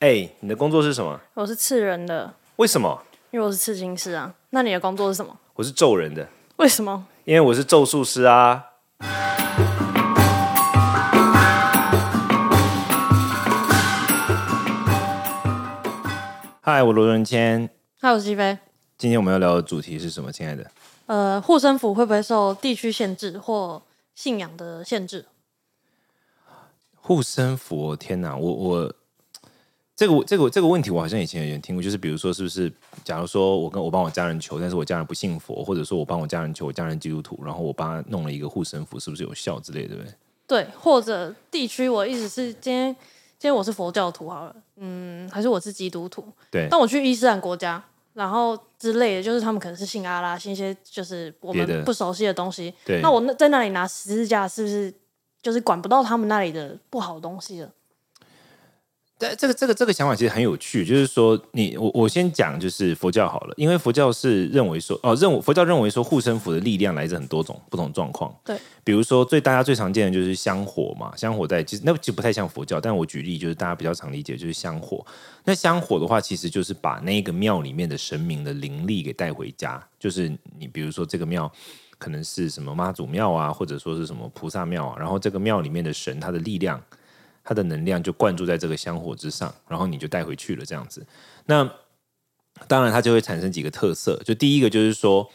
哎，你的工作是什么？我是刺人的，为什么？因为我是刺青师啊。那你的工作是什么？我是咒人的，为什么？因为我是咒术师啊。嗨，我罗仁谦，嗨，我是西飞，今天我们要聊的主题是什么？亲爱的，呃，护身符会不会受地区限制或信仰的限制？护身符，天哪，我我这个这个这个问题，我好像以前有点听过，就是比如说，是不是？假如说我跟我帮我家人求，但是我家人不信佛，或者说我帮我家人求，我家人基督徒，然后我帮他弄了一个护身符，是不是有效之类的？对不对？对，或者地区，我意思是今天今天我是佛教徒好了，嗯，还是我是基督徒？对，但我去伊斯兰国家，然后之类的，就是他们可能是信阿拉，信一些就是我们不熟悉的东西。对那我那在那里拿十字架，是不是就是管不到他们那里的不好的东西了？但这个这个这个想法其实很有趣，就是说你我我先讲就是佛教好了，因为佛教是认为说哦，认为佛教认为说护身符的力量来自很多种不同状况，对，比如说最大家最常见的就是香火嘛，香火在其实那其实不太像佛教，但我举例就是大家比较常理解就是香火。那香火的话，其实就是把那个庙里面的神明的灵力给带回家，就是你比如说这个庙。可能是什么妈祖庙啊，或者说是什么菩萨庙啊，然后这个庙里面的神，它的力量，它的能量就灌注在这个香火之上，然后你就带回去了，这样子。那当然，它就会产生几个特色。就第一个就是说，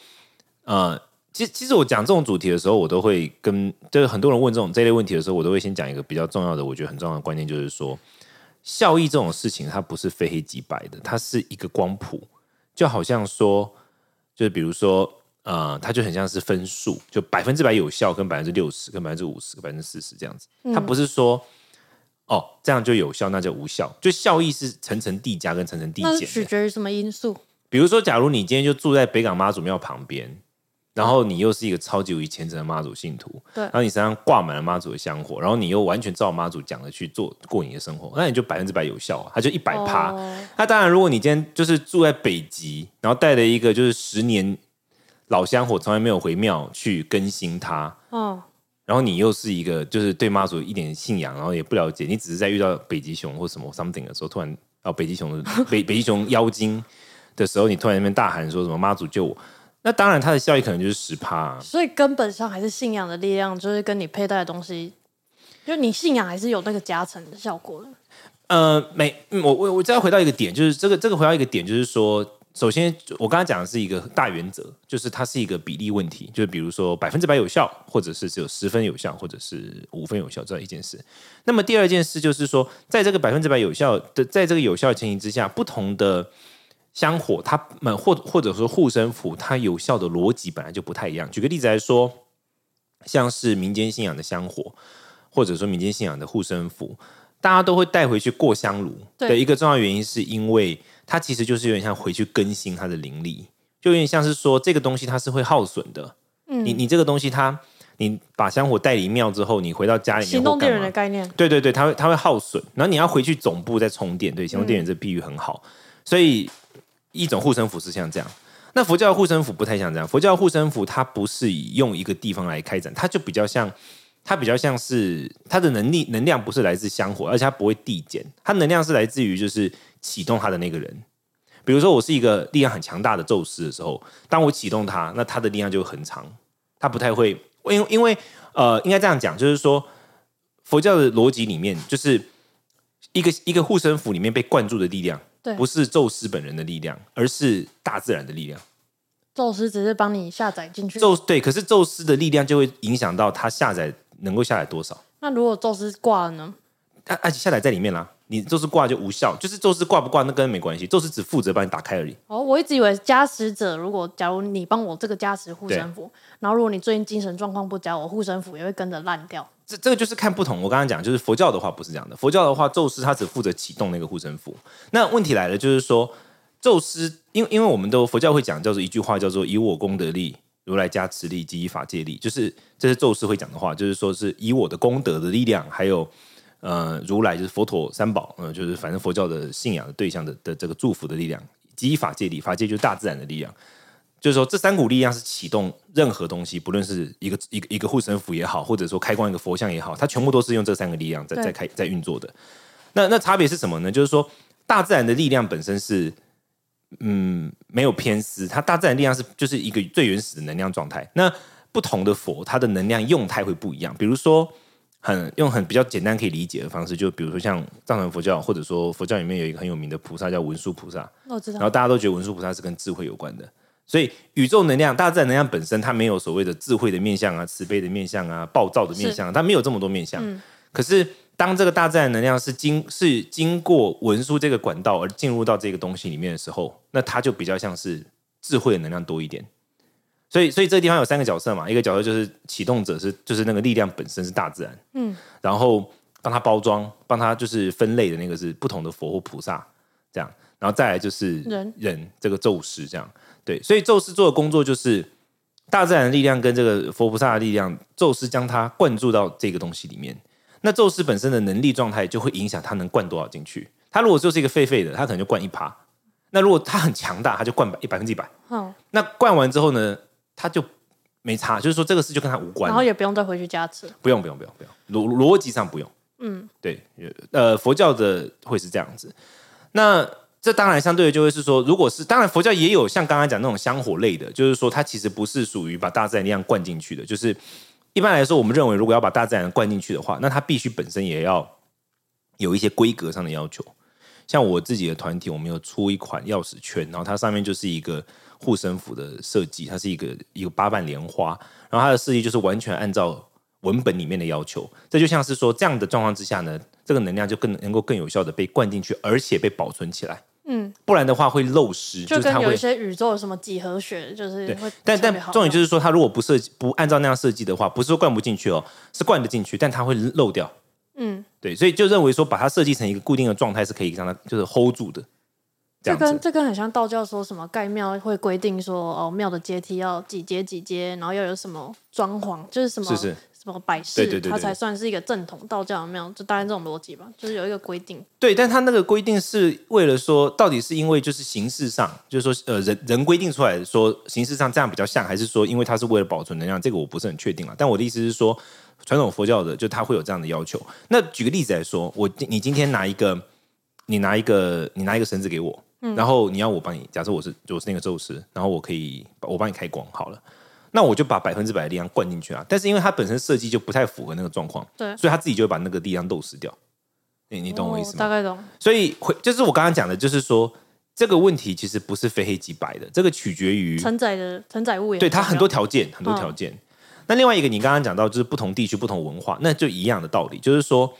呃，其实其实我讲这种主题的时候，我都会跟就是很多人问这种这类问题的时候，我都会先讲一个比较重要的，我觉得很重要的观念，就是说，效益这种事情它不是非黑即白的，它是一个光谱，就好像说，就是比如说。呃，它就很像是分数，就百分之百有效，跟百分之六十，跟百分之五十，跟百分之四十这样子。它不是说哦这样就有效，那就无效。就效益是层层递加跟层层递减。取决于什么因素？比如说，假如你今天就住在北港妈祖庙旁边，然后你又是一个超级无敌虔诚的妈祖信徒，对然后你身上挂满了妈祖的香火，然后你又完全照妈祖讲的去做过你的生活，那你就百分之百有效啊，它就一百趴。哦那当然，如果你今天就是住在北极，然后带了一个就是十年老香火，从来没有回庙去更新它，哦，然后你又是一个就是对妈祖一点信仰，然后也不了解，你只是在遇到北极熊或什么 something 的时候，突然哦北极熊的北 北极熊妖精的时候，你突然那边大喊说什么妈祖救我，那当然它的效益可能就是十趴、啊。所以根本上还是信仰的力量，就是跟你佩戴的东西，就你信仰还是有那个加成的效果的。呃，每嗯我我我再回到一个点，就是这个这个回到一个点，就是说，首先我刚才讲的是一个大原则，就是它是一个比例问题，就是比如说百分之百有效，或者是只有十分有效，或者是五分有效这样一件事。那么第二件事就是说，在这个百分之百有效的，在这个有效的前提之下，不同的香火，它们或或者说护身符，它有效的逻辑本来就不太一样。举个例子来说，像是民间信仰的香火，或者说民间信仰的护身符，大家都会带回去过香炉对的一个重要原因，是因为它其实就是有点像回去更新它的灵力，就有点像是说这个东西它是会耗损的。嗯你你这个东西它，你把香火带离庙之后，你回到家里面行动电源的？概念，对对对，它会它会耗损，然后你要回去总部再充电。对，行动电源这比喻很好，所以一种护身符是像这样。那佛教的护身符不太像这样，佛教的护身符它不是以用一个地方来开展，它就比较像，它比较像是它的能力能量不是来自香火，而且它不会递减，它能量是来自于就是启动它的那个人。比如说我是一个力量很强大的宙斯的时候，当我启动它，那它的力量就很长，它不太会，因为因为呃，应该这样讲，就是说佛教的逻辑里面，就是一个一个护身符里面被灌注的力量，对不是宙斯本人的力量，而是大自然的力量。宙斯只是帮你下载进去。宙对，可是宙斯的力量就会影响到他下载能够下载多少，那如果宙斯挂了呢？啊，而且下载在里面啦。你宙斯挂就无效，就是宙斯挂不挂那跟没关系，宙斯只负责帮你打开而已。哦，我一直以为加持者，如果假如你帮我这个加持护身符，然后如果你最近精神状况不佳，我护身符也会跟着烂掉。这这个就是看不同。我刚刚讲，就是佛教的话不是这样的，佛教的话，宙斯他只负责启动那个护身符。那问题来了，就是说，宙斯，因为因为我们都佛教会讲叫做一句话，叫做以我功德力，如来加持力及以法界力，就是这是宙斯会讲的话，就是说是以我的功德的力量，还有呃如来就是佛陀三宝，呃就是反正佛教的信仰的对象的的这个祝福的力量，及以法界力，法界就是大自然的力量。就是说，这三股力量是启动任何东西，不论是一个一个一个护身符也好，或者说开光一个佛像也好，它全部都是用这三个力量在在开在运作的。那那差别是什么呢？就是说，大自然的力量本身是嗯没有偏私，它大自然力量是就是一个最原始的能量状态。那不同的佛，它的能量用态会不一样。比如说，很用很比较简单可以理解的方式，就比如说像藏传佛教，或者说佛教里面有一个很有名的菩萨叫文殊菩萨，我知道然后。大家都觉得文殊菩萨是跟智慧有关的。所以宇宙能量、大自然能量本身，它没有所谓的智慧的面相啊、慈悲的面相啊、暴躁的面相啊，它没有这么多面相。可是当这个大自然能量是经是经过文书这个管道而进入到这个东西里面的时候，那它就比较像是智慧的能量多一点。所以，所以这个地方有三个角色嘛，一个角色就是启动者是就是那个力量本身是大自然，嗯，然后帮他包装、帮他就是分类的那个是不同的佛或菩萨这样，然后再来就是人。人这个宙斯这样，对，所以宙斯做的工作就是大自然的力量跟这个佛菩萨的力量，宙斯将它灌注到这个东西里面。那宙斯本身的能力状态就会影响他能灌多少进去。他如果就是一个废废的，他可能就灌一趴；那如果他很强大，他就灌百百分之一百。嗯，那灌完之后呢，他就没差，就是说这个事就跟他无关然后也不用再回去加持。不用不用不用不用，逻逻辑上不用。嗯，对，呃，佛教的会是这样子。那这当然相对的就会是说，如果是当然佛教也有像刚刚讲那种香火类的，就是说它其实不是属于把大自然力量灌进去的。就是一般来说，我们认为如果要把大自然灌进去的话，那它必须本身也要有一些规格上的要求。像我自己的团体，我们有出一款钥匙圈，然后它上面就是一个护身符的设计，它是一个一个八瓣莲花，然后它的设计就是完全按照文本里面的要求。这就像是说，这样的状况之下呢，这个能量就更能够更有效的被灌进去，而且被保存起来。嗯，不然的话会漏失，就是跟有一些宇宙有什么几何学，就是对会，但但重点就是说，它如果不设计不按照那样设计的话，不是说灌不进去哦，是灌得进去，但它会漏掉。嗯，对，所以就认为说把它设计成一个固定的状态是可以让它就是 hold 住的，这这跟。这跟很像道教说什么盖庙会规定说哦庙的阶梯要几阶几阶，然后要有什么装潢，就是什么是是什么百事，对对对对它才算是一个正统道教的庙，就大概这种逻辑吧，就是有一个规定。对，但他那个规定是为了说，到底是因为就是形式上，就是说呃人人规定出来说形式上这样比较像，还是说因为它是为了保存能量？这个我不是很确定啊。但我的意思是说，传统佛教的就他会有这样的要求。那举个例子来说，我你今天拿一个，你拿一个你拿一个绳子给我，然后你要我帮你，假设我是我是那个宙斯，然后我可以我帮你开光好了。那我就把百分之百的力量灌进去啊，但是因为它本身设计就不太符合那个状况，对所以它自己就会把那个力量漏失掉。你你懂我意思吗？哦大概懂。所以会就是我刚刚讲的，就是说这个问题其实不是非黑即白的，这个取决于承载的承载物也对它很多条件，很多条件。那另外一个，你刚刚讲到就是不同地区、不同文化，那就一样的道理，就是说，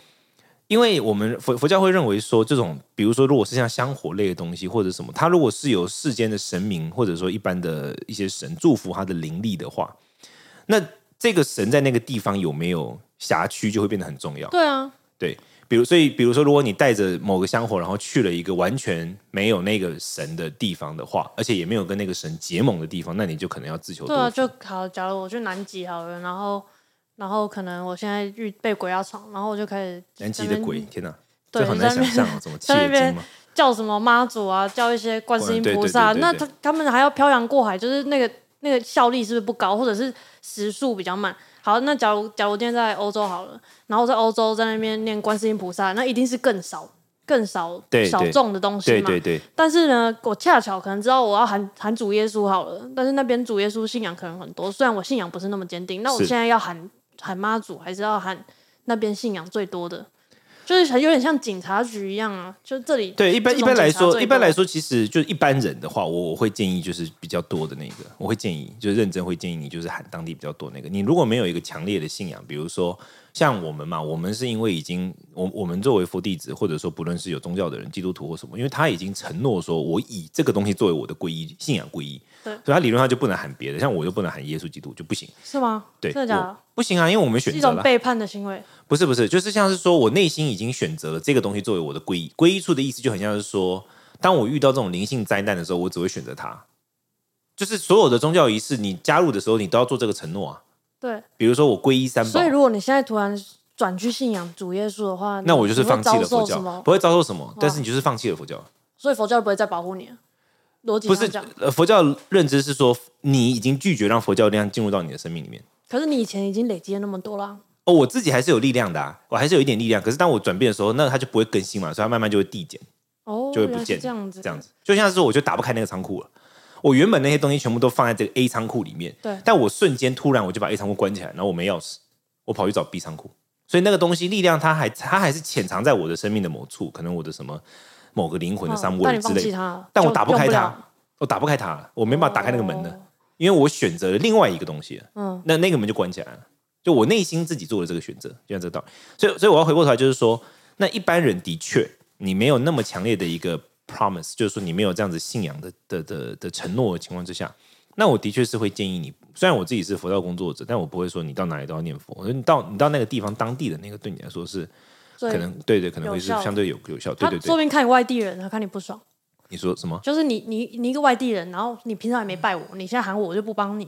因为我们佛佛教会认为说，这种比如说，如果是像香火类的东西或者什么，它如果是有世间的神明或者说一般的一些神祝福它的灵力的话，那这个神在那个地方有没有辖区就会变得很重要。对啊，对，比如所以比如说，如果你带着某个香火，然后去了一个完全没有那个神的地方的话，而且也没有跟那个神结盟的地方，那你就可能要自求对啊，多福。就好。假如我去南极好了，然后然后可能我现在遇被鬼压床，然后我就开始南极的在那边鬼，天哪，对这很难在那边想象哦，怎么契 在那边吗？叫什么妈祖啊，叫一些观世音菩萨，那他他们还要漂洋过海，就是那个那个效率是不是不高，或者是时速比较慢？好，那假如假如今天在欧洲好了，然后在欧洲在那边念观世音菩萨，那一定是更少更少对对小众的东西嘛。对对对，但是呢，我恰巧可能知道我要喊喊主耶稣好了，但是那边主耶稣信仰可能很多，虽然我信仰不是那么坚定，那我现在要喊喊妈祖，还是要喊那边信仰最多的？就是很有点像警察局一样啊，就这里对，一般一般来说，一般来说，其实就是一般人的话，我我会建议就是比较多的那个，我会建议就是认真会建议你就是喊当地比较多那个。你如果没有一个强烈的信仰，比如说像我们嘛，我们是因为已经我我们作为佛弟子，或者说不论是有宗教的人，基督徒或什么，因为他已经承诺说我以这个东西作为我的皈依信仰皈依，对所以他理论上就不能喊别的，像我就不能喊耶稣基督就不行，是吗？对，真的假的？不行啊，因为我们选择了。一种背叛的行为。不是不是，就是像是说我内心已经选择了这个东西作为我的皈依，皈依处的意思就很像是说，当我遇到这种灵性灾难的时候，我只会选择它。就是所有的宗教仪式，你加入的时候，你都要做这个承诺啊。对，比如说我皈依三宝所以，如果你现在突然转去信仰主耶稣的话，那我就是放弃了佛教，不会遭受什么，但是你就是放弃了佛教。所以佛教不会再保护你了。逻辑不是呃，佛教认知是说，你已经拒绝让佛教力量进入到你的生命里面。可是你以前已经累积了那么多啦。哦，我自己还是有力量的啊，我还是有一点力量。可是当我转变的时候，那它就不会更新嘛，所以它慢慢就会递减。哦，就会不见这样子，这样子，就像是说我就打不开那个仓库了。我原本那些东西全部都放在这个 A 仓库里面，对。但我瞬间突然我就把 A 仓库关起来，然后我没钥匙，我跑去找 B 仓库，所以那个东西力量它还它还是潜藏在我的生命的某处，可能我的什么某个灵魂的嗯 somewhere 但你放之类但我打不开它，我打不开它，我没办法打开那个门的，哦。因为我选择了另外一个东西，嗯。那那个门就关起来了，就我内心自己做的这个选择，就像这个道理。所以，所以我要回过头来，就是说，那一般人的确，你没有那么强烈的一个 promise，就是说你没有这样子信仰的的的的承诺的情况之下，那我的确是会建议你，虽然我自己是佛教工作者，但我不会说你到哪里都要念佛，我觉得你到你到那个地方当地的那个对你来说是可能对对，可能会是相对有有效，对对对。说不定看你外地人，他看你不爽，你说什么？就是你你你一个外地人，然后你平常也没拜我，你现在喊我，我就不帮你。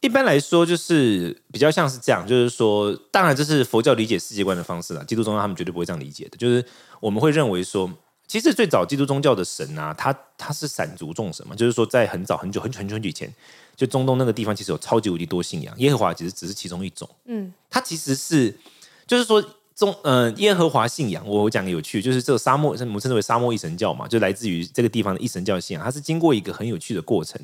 一般来说，就是比较像是这样，就是说，当然这是佛教理解世界观的方式啦。基督宗教他们绝对不会这样理解的，就是我们会认为说，其实最早基督宗教的神啊，他他是散族众神嘛，就是说在很早很久很久很久以前，就中东那个地方其实有超级无敌多信仰，耶和华其实只是其中一种，嗯，它其实是就是说。中呃，耶和华信仰，我我讲个有趣，就是这个沙漠，我们称之为沙漠一神教嘛，就来自于这个地方的一神教信仰，它是经过一个很有趣的过程。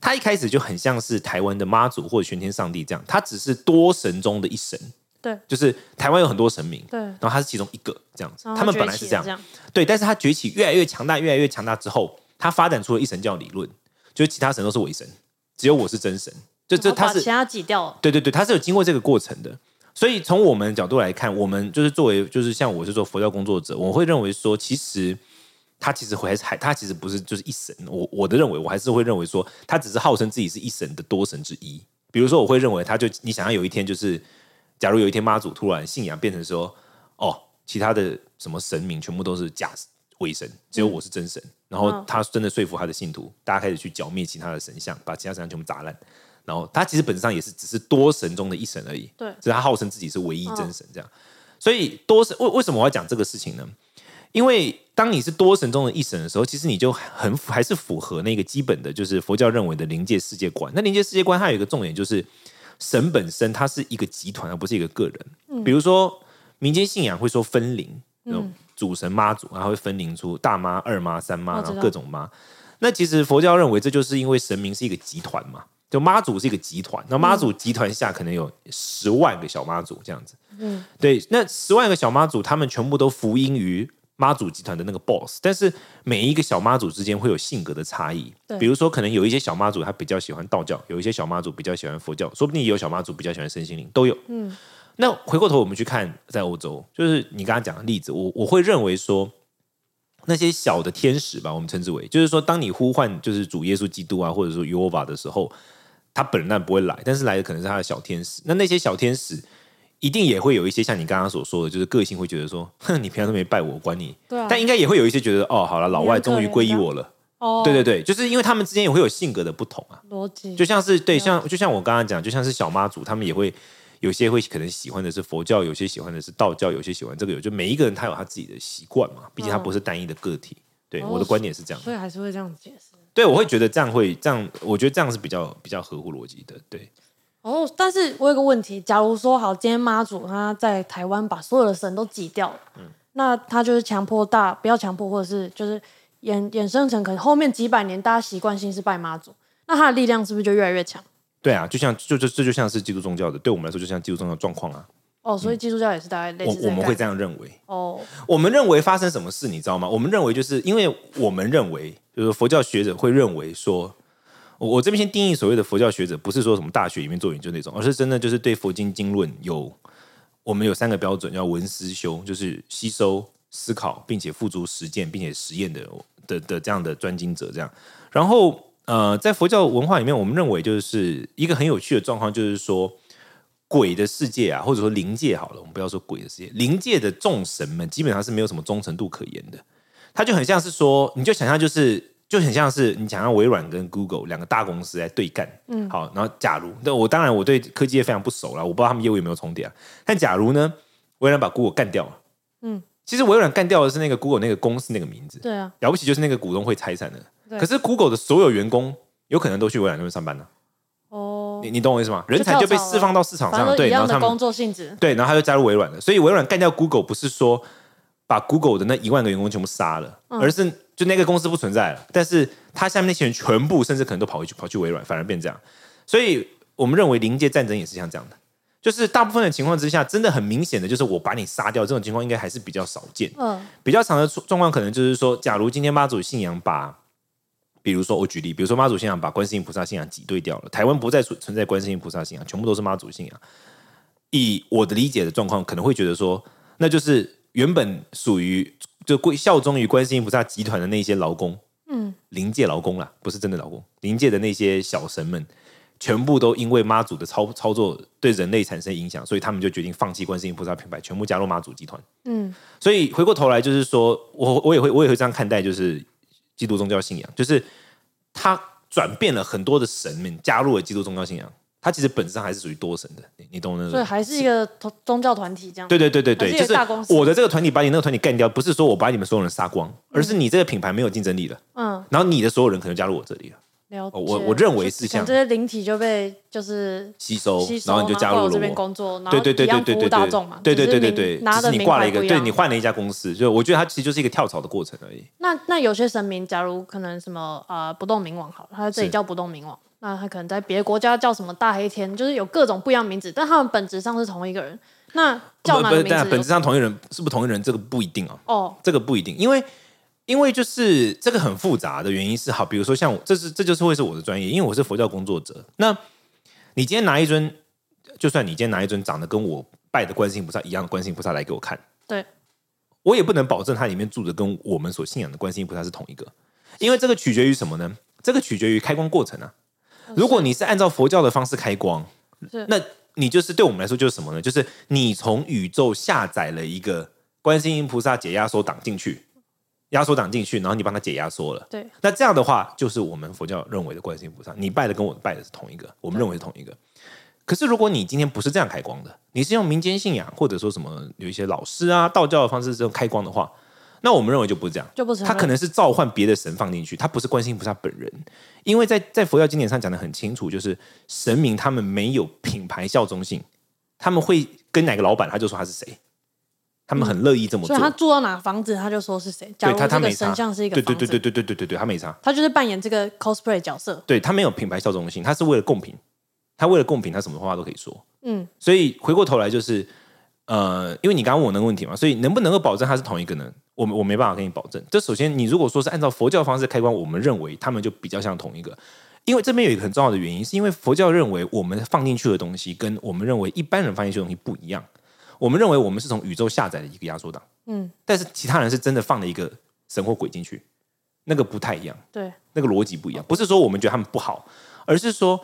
它一开始就很像是台湾的妈祖或者玄天上帝这样，它只是多神中的一神，对就是台湾有很多神明，对，然后他是其中一个这样子。他们本来是这样对，但是他崛起越来越强大，越来越强大之后，他发展出了一神教理论，就是其他神都是伪神，只有我是真神。就这他是其他挤掉了。对对对，他是有经过这个过程的。所以从我们的角度来看，我们就是作为就是像我是做佛教工作者，我会认为说，其实他其实会还是还他其实不是就是一神。我我的认为，我还是会认为说，他只是号称自己是一神的多神之一。比如说，我会认为他就你想要有一天就是，假如有一天妈祖突然信仰变成说，哦，其他的什么神明全部都是假伪神，只有我是真神。然后嗯他真的说服他的信徒，大家开始去剿灭其他的神像，把其他神像全部砸烂。然后他其实本质上也是只是多神中的一神而已，对只是他号称自己是唯一真神这样。所以多神为为什么我要讲这个事情呢？因为当你是多神中的一神的时候，其实你就很还是符合那个基本的，就是佛教认为的灵界世界观。那灵界世界观它有一个重点，就是神本身它是一个集团，而不是一个个人。比如说民间信仰会说分灵，那种主神妈祖，然后会分灵出大妈、二妈、三妈，然后各种妈。那其实佛教认为，这就是因为神明是一个集团嘛，就妈祖是一个集团，那妈祖集团下可能有十万个小妈祖这样子。嗯，对，那十万个小妈祖，他们全部都服膺于妈祖集团的那个 boss，但是每一个小妈祖之间会有性格的差异。比如说，可能有一些小妈祖他比较喜欢道教，有一些小妈祖比较喜欢佛教，说不定也有小妈祖比较喜欢身心灵，都有。嗯，那回过头我们去看，在欧洲，就是你刚刚讲的例子，我我会认为说。那些小的天使吧，我们称之为，就是说，当你呼唤就是主耶稣基督啊，或者说 Uva 的时候，他本人不会来，但是来的可能是他的小天使。那那些小天使一定也会有一些像你刚刚所说的，就是个性会觉得说，哼，你平常都没拜我，我管你。对啊，但应该也会有一些觉得，哦，好了，老外终于皈依我了。哦，对对对，就是因为他们之间也会有性格的不同啊，逻辑就像是对，像就像我刚刚讲，就像是小妈祖，他们也会有些会可能喜欢的是佛教，有些喜欢的是道教，有些喜欢这个有，就每一个人他有他自己的习惯嘛，毕竟他不是单一的个体。对，哦我的观点是这样。所以还是会这样解释。对，我会觉得这样会这样，我觉得这样是比较比较合乎逻辑的。对，哦，但是我有个问题，假如说好，今天妈祖他在台湾把所有的神都挤掉了，嗯那他就是强迫大不要强迫，或者是就是衍衍生成可能后面几百年大家习惯性是拜妈祖，那他的力量是不是就越来越强？对啊，就像就就这就像是基督宗教的，对我们来说就像基督宗教状况啊。哦，所以基督教也是大概类似这个概念我们会这样认为。哦，我们认为发生什么事，你知道吗？我们认为就是因为我们认为，就是佛教学者会认为说，我这边先定义所谓的佛教学者，不是说什么大学里面做研究那种，而是真的就是对佛经经论有我们有三个标准，叫文思修，就是吸收、思考，并且付诸实践，并且实验的的的这样的专精者这样。然后呃，在佛教文化里面，我们认为就是一个很有趣的状况，就是说。鬼的世界啊，或者说灵界好了，我们不要说鬼的世界，灵界的众神们基本上是没有什么忠诚度可言的。它就很像是说，你就想象就是就很像是你想象微软跟 Google 两个大公司来对干，嗯，好，然后假如那我当然我对科技业非常不熟了，我不知道他们业务有没有重叠啊。但假如呢，微软把 Google 干掉了，嗯，其实微软干掉的是那个 Google 那个公司那个名字，对啊，了不起就是那个股东会拆散的。可是 Google 的所有员工有可能都去微软那边上班呢、哦，你你懂我意思吗？人才就被释放到市场上，对，然后他们工作性质，对，然后他就加入微软了。所以微软干掉 Google 不是说把 Google 的那一万个员工全部杀了，而是就那个公司不存在了，但是他下面那些人全部甚至可能都跑回去跑去微软，反而变这样。所以我们认为临界战争也是像这样的，就是大部分的情况之下，真的很明显的就是我把你杀掉，这种情况应该还是比较少见。嗯比较常的状状况可能就是说，假如今天妈祖信仰把，比如说我举例，比如说妈祖信仰把观世音菩萨信仰挤兑掉了，台湾不再存存在观世音菩萨信仰，全部都是妈祖信仰。以我的理解的状况，可能会觉得说，那就是原本属于就归效忠于观世音菩萨集团的那些劳工，嗯，临界劳工啦，不是真的劳工，临界的那些小神们，全部都因为妈祖的操操作对人类产生影响，所以他们就决定放弃观世音菩萨品牌，全部加入妈祖集团。嗯。所以回过头来，就是说我我也会我也会这样看待，就是基督宗教信仰，就是他转变了很多的神们加入了基督宗教信仰，它其实本质上还是属于多神的，你你懂那种？所以还是一个宗宗教团体这样。对对对对对，就是我的这个团体把你那个团体干掉，不是说我把你们所有人杀光，而是你这个品牌没有竞争力了，嗯，然后你的所有人可能加入我这里了，了解。哦我我认为是像这些灵体就被就是吸收，吸收，然后你就加入了我这边。工作，然后对对对对对对对大众嘛。对对对对对，只是你挂了一个，对你换了一家公司，就我觉得它其实就是一个跳槽的过程而已。那那有些神明，假如可能什么呃不动明王好了，他在这里叫不动明王，那他可能在别的国家叫什么大黑天，就是有各种不一样名字，但他们本质上是同一个人。那叫哪个名字？但本质上同一人是不是同一人，这个不一定哦。哦，这个不一定，因为因为就是这个很复杂的原因是，好，比如说像我，这是这就是会是我的专业，因为我是佛教工作者。那你今天拿一尊，就算你今天拿一尊长得跟我拜的观世音菩萨一样的观世音菩萨来给我看，对，我也不能保证它里面住的跟我们所信仰的观世音菩萨是同一个，因为这个取决于什么呢？这个取决于开光过程啊。如果你是按照佛教的方式开光，那你就是对我们来说就是什么呢？就是你从宇宙下载了一个观世音菩萨解压缩档进去，压缩档进去，然后你帮他解压缩了。对，那这样的话，就是我们佛教认为的观世音菩萨，你拜的跟我拜的是同一个，我们认为是同一个。可是如果你今天不是这样开光的，你是用民间信仰或者说什么有一些老师啊道教的方式这种开光的话，那我们认为就不是这样。就不承认。他可能是召唤别的神放进去，他不是观世音菩萨本人，因为在在佛教经典上讲的很清楚，就是神明他们没有品牌效忠性，他们会跟哪个老板他就说他是谁，他们很乐意这么做。所以他住到哪个房子，他就说是谁。假对如这个他他没，神像是一个对，对对对对对对对对，他没差，他就是扮演这个 cosplay 角色。对他没有品牌效忠性，他是为了贡品，他为了贡品，他什么话都可以说。嗯，所以回过头来就是，呃，因为你刚刚问我那个问题嘛，所以能不能够保证它是同一个呢？我我没办法跟你保证。这首先，你如果说是按照佛教方式开关，我们认为他们就比较像同一个。因为这边有一个很重要的原因，是因为佛教认为我们放进去的东西跟我们认为一般人放进去的东西不一样。我们认为我们是从宇宙下载的一个压缩档，嗯，但是其他人是真的放了一个神或鬼进去，那个不太一样。对，那个逻辑不一样，不是说我们觉得他们不好，而是说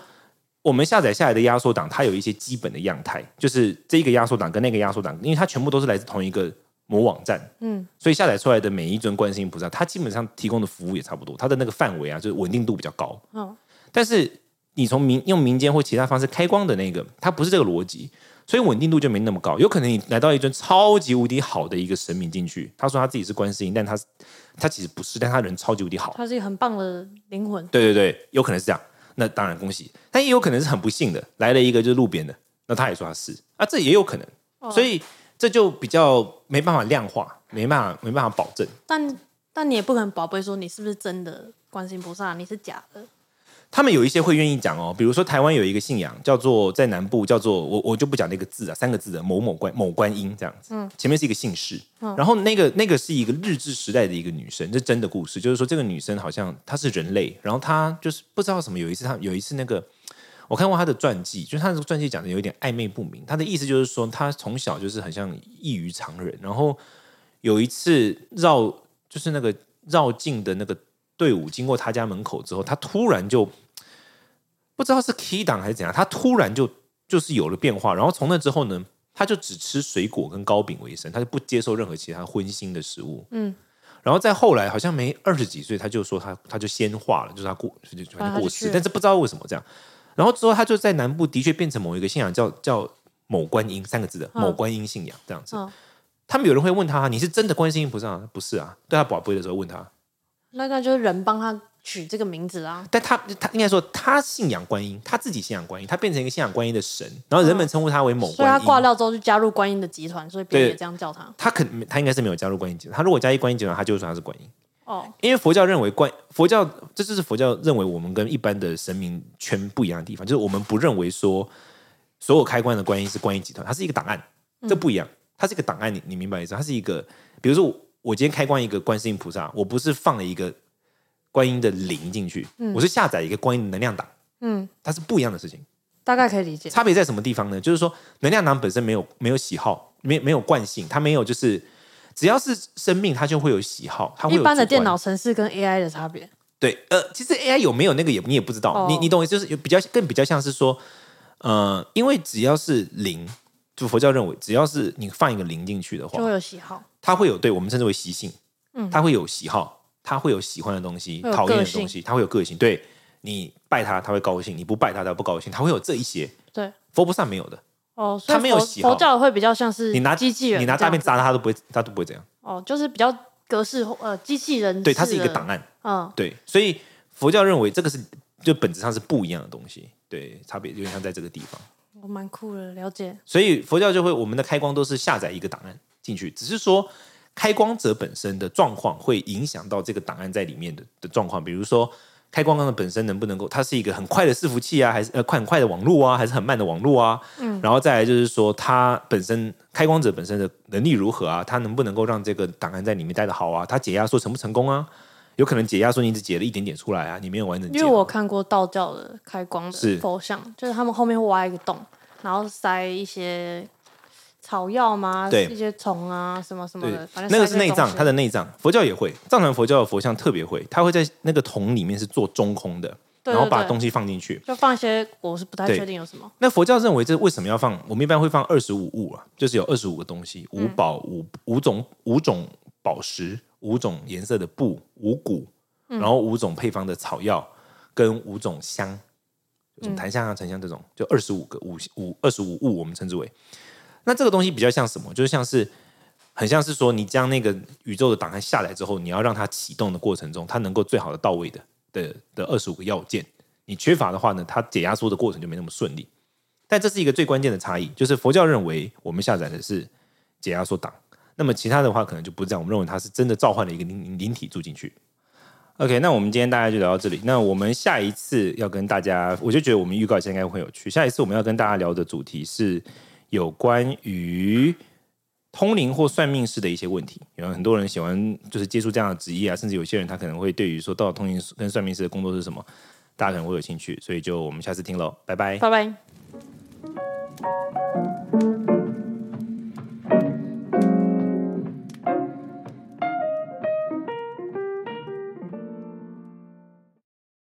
我们下载下来的压缩档，它有一些基本的样态，就是这一个压缩档跟那个压缩档，因为它全部都是来自同一个某网站，嗯，所以下载出来的每一尊观世音菩萨，它基本上提供的服务也差不多，它的那个范围啊，就是稳定度比较高。嗯，但是你从民用民间或其他方式开光的那个，它不是这个逻辑，所以稳定度就没那么高。有可能你来到一尊超级无敌好的一个神明进去，他说他自己是观世音，但他他其实不是，但他人超级无敌好。他是一个很棒的灵魂。对对对，有可能是这样。那当然恭喜，但也有可能是很不幸的，来了一个就是路边的，那他也说他是啊，这也有可能，哦所以这就比较没办法量化，没办法没办法保证。但但你也不可能宝贝说你是不是真的观世音菩萨，你是假的。他们有一些会愿意讲哦，比如说台湾有一个信仰叫做在南部叫做我我就不讲那个字啊，三个字的某某观某观音这样子，嗯，前面是一个姓氏，然后那个那个是一个日治时代的一个女生，这真的故事，就是说这个女生好像她是人类，然后她就是不知道什么，有一次她有一次那个我看过她的传记，就是她的传记讲的有一点暧昧不明，她的意思就是说她从小就是很像异于常人，然后有一次绕就是那个绕境的那个队伍经过他家门口之后，他突然就不知道是 key 档还是怎样，他突然就就是有了变化，然后从那之后呢，他就只吃水果跟糕饼为生，他就不接受任何其他荤腥的食物。嗯，然后再后来好像没二十几岁，他就说他他就先化了，就是他过就就反正过世，但是不知道为什么这样。然后之后他就在南部的确变成某一个信仰叫叫某观音三个字的嗯某观音信仰这样子。嗯他们有人会问他：“你是真的观世音菩萨？”不是啊，对他宝贝的时候问他，那那就是人帮他取这个名字啊。但他他应该说他信仰观音，他自己信仰观音，他变成一个信仰观音的神，然后人们称呼他为某所以他。挂掉之后就加入观音的集团，所以别人也这样叫他。他可能他应该是没有加入观音集团，他如果加入观音集团，他就会说他是观音。哦，因为佛教认为观佛教，这就是佛教认为我们跟一般的神明圈不一样的地方，就是我们不认为说所有开关的观音是观音集团，它是一个档案，这不一样，它是一个档案，你你明白意思？它是一个，比如说我我今天开关一个观世音菩萨，我不是放了一个观音的灵进去，嗯我是下载一个观音的能量档，嗯，它是不一样的事情。大概可以理解。差别在什么地方呢？就是说，能量档本身没有没有喜好，没没有惯性，它没有就是只要是生命，它就会有喜好，它会有一般的电脑程式跟 AI 的差别，对，呃，其实 AI 有没有那个也你也不知道，哦你你懂就是有比较更比较像是说，呃，因为只要是零，就佛教认为，只要是你放一个零进去的话就，会有喜好。它会有对我们称之为习性，嗯，它会有喜好，他会有喜欢的东西，讨厌的东西，他会有个性。对你拜他，他会高兴；你不拜他，他不高兴。他会有这一些，对，佛菩萨没有的。哦，所以他没有喜好佛教会比较像是你拿机器人，你拿大便砸他，他都不会，他都不会这样。哦，就是比较格式呃机器人，对，它是一个档，案。嗯，对，所以佛教认为这个是就本质上是不一样的东西。对，差别有点像在这个地方。我蛮酷的，了解。所以佛教就会，我们的开光都是下载一个档案进去，只是说开光者本身的状况会影响到这个档案在里面的的状况，比如说。开光光的本身能不能够，它是一个很快的伺服器啊，还是呃快很快的网络啊，还是很慢的网络啊？嗯，然后再来就是说，它本身开光者本身的能力如何啊？它能不能够让这个档案在里面待的好啊？它解压缩成不成功啊？有可能解压缩你只解了一点点出来啊，你没有完整解。因为我看过道教的开光是的佛像，就是他们后面会挖一个洞，然后塞一些草药吗？对一些虫啊什么什么的，反正那个是内脏，它的的内脏，佛教也会，藏传佛教的佛像特别会，它会在那个桶里面是做中空的，对对对然后把东西放进去。就放一些，我是不太确定有什么。那佛教认为这为什么要放？我们一般会放二十五物啊，就是有二十五个东西，五宝、五五种五种宝石，五种颜色的布，五谷，然后五种配方的草药，跟五种香，什么檀香啊、沉香这种，就二十五个五五二十五物，我们称之为。那这个东西比较像什么？就是像是很像是说，你将那个宇宙的档案下来之后，你要让它启动的过程中，它能够最好的到位的的的二十五个要件。你缺乏的话呢，它解压缩的过程就没那么顺利。但这是一个最关键的差异，就是佛教认为我们下载的是解压缩档，那么其他的话可能就不是这样。我们认为它是真的召唤了一个灵灵体住进去。OK，那我们今天大家就聊到这里。那我们下一次要跟大家，我就觉得我们预告一下应该会有趣。下一次我们要跟大家聊的主题是有关于通灵或算命师的一些问题。有很多人喜欢就是接触这样的职业啊，甚至有些人他可能会对于说到通灵跟算命师的工作是什么，大家可能会有兴趣。所以就我们下次听喽，拜拜。拜拜。